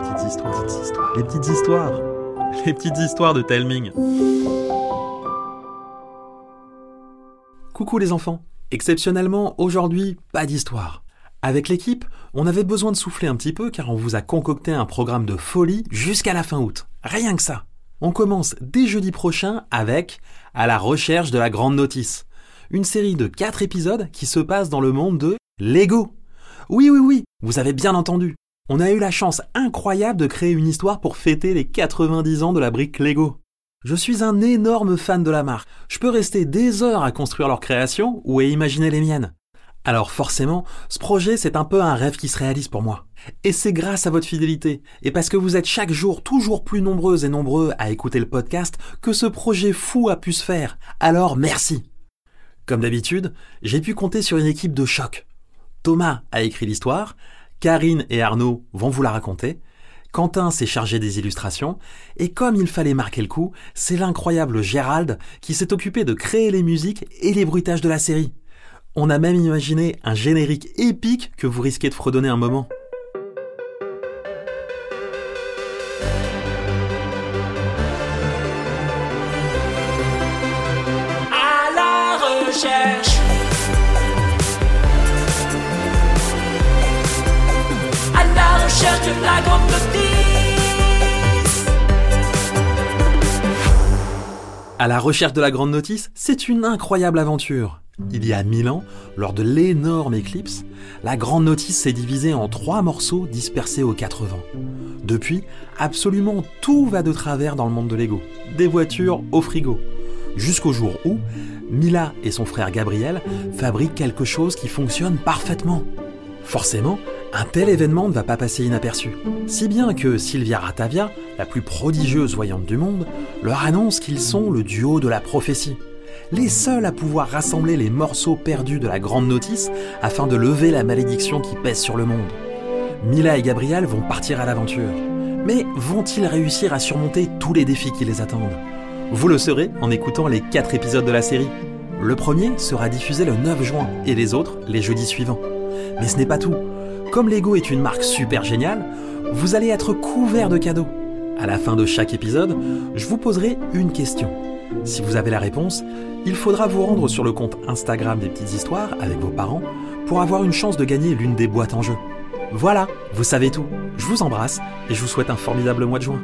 petites histoires, les petites histoires, les petites histoires de Telming. Coucou les enfants. Exceptionnellement, aujourd'hui, pas d'histoire. Avec l'équipe, on avait besoin de souffler un petit peu car on vous a concocté un programme de folie jusqu'à la fin août. Rien que ça. On commence dès jeudi prochain avec À la recherche de la grande notice. Une série de 4 épisodes qui se passe dans le monde de Lego. Oui, oui, oui, vous avez bien entendu. On a eu la chance incroyable de créer une histoire pour fêter les 90 ans de la brique Lego. Je suis un énorme fan de la marque. Je peux rester des heures à construire leur création ou à imaginer les miennes. Alors forcément, ce projet c'est un peu un rêve qui se réalise pour moi. Et c'est grâce à votre fidélité, et parce que vous êtes chaque jour toujours plus nombreuses et nombreux à écouter le podcast, que ce projet fou a pu se faire. Alors merci. Comme d'habitude, j'ai pu compter sur une équipe de choc. Thomas a écrit l'histoire, Karine et Arnaud vont vous la raconter. Quentin s'est chargé des illustrations, et comme il fallait marquer le coup, c'est l'incroyable Gérald qui s'est occupé de créer les musiques et les bruitages de la série. On a même imaginé un générique épique que vous risquez de fredonner un moment. À la recherche de la grande notice, c'est une incroyable aventure. Il y a mille ans, lors de l'énorme éclipse, la grande notice s'est divisée en trois morceaux dispersés aux quatre vents. Depuis, absolument tout va de travers dans le monde de Lego, des voitures au frigo, jusqu'au jour où Mila et son frère Gabriel fabriquent quelque chose qui fonctionne parfaitement. Forcément, un tel événement ne va pas passer inaperçu. Si bien que Sylvia Ratavia, la plus prodigieuse voyante du monde, leur annonce qu'ils sont le duo de la prophétie. Les seuls à pouvoir rassembler les morceaux perdus de la grande notice afin de lever la malédiction qui pèse sur le monde. Mila et Gabriel vont partir à l'aventure. Mais vont-ils réussir à surmonter tous les défis qui les attendent? Vous le saurez en écoutant les 4 épisodes de la série. Le premier sera diffusé le 9 juin et les autres les jeudis suivants. Mais ce n'est pas tout. Comme Lego est une marque super géniale, vous allez être couvert de cadeaux. À la fin de chaque épisode, je vous poserai une question. Si vous avez la réponse, il faudra vous rendre sur le compte Instagram des petites histoires avec vos parents pour avoir une chance de gagner l'une des boîtes en jeu. Voilà, vous savez tout. Je vous embrasse et je vous souhaite un formidable mois de juin.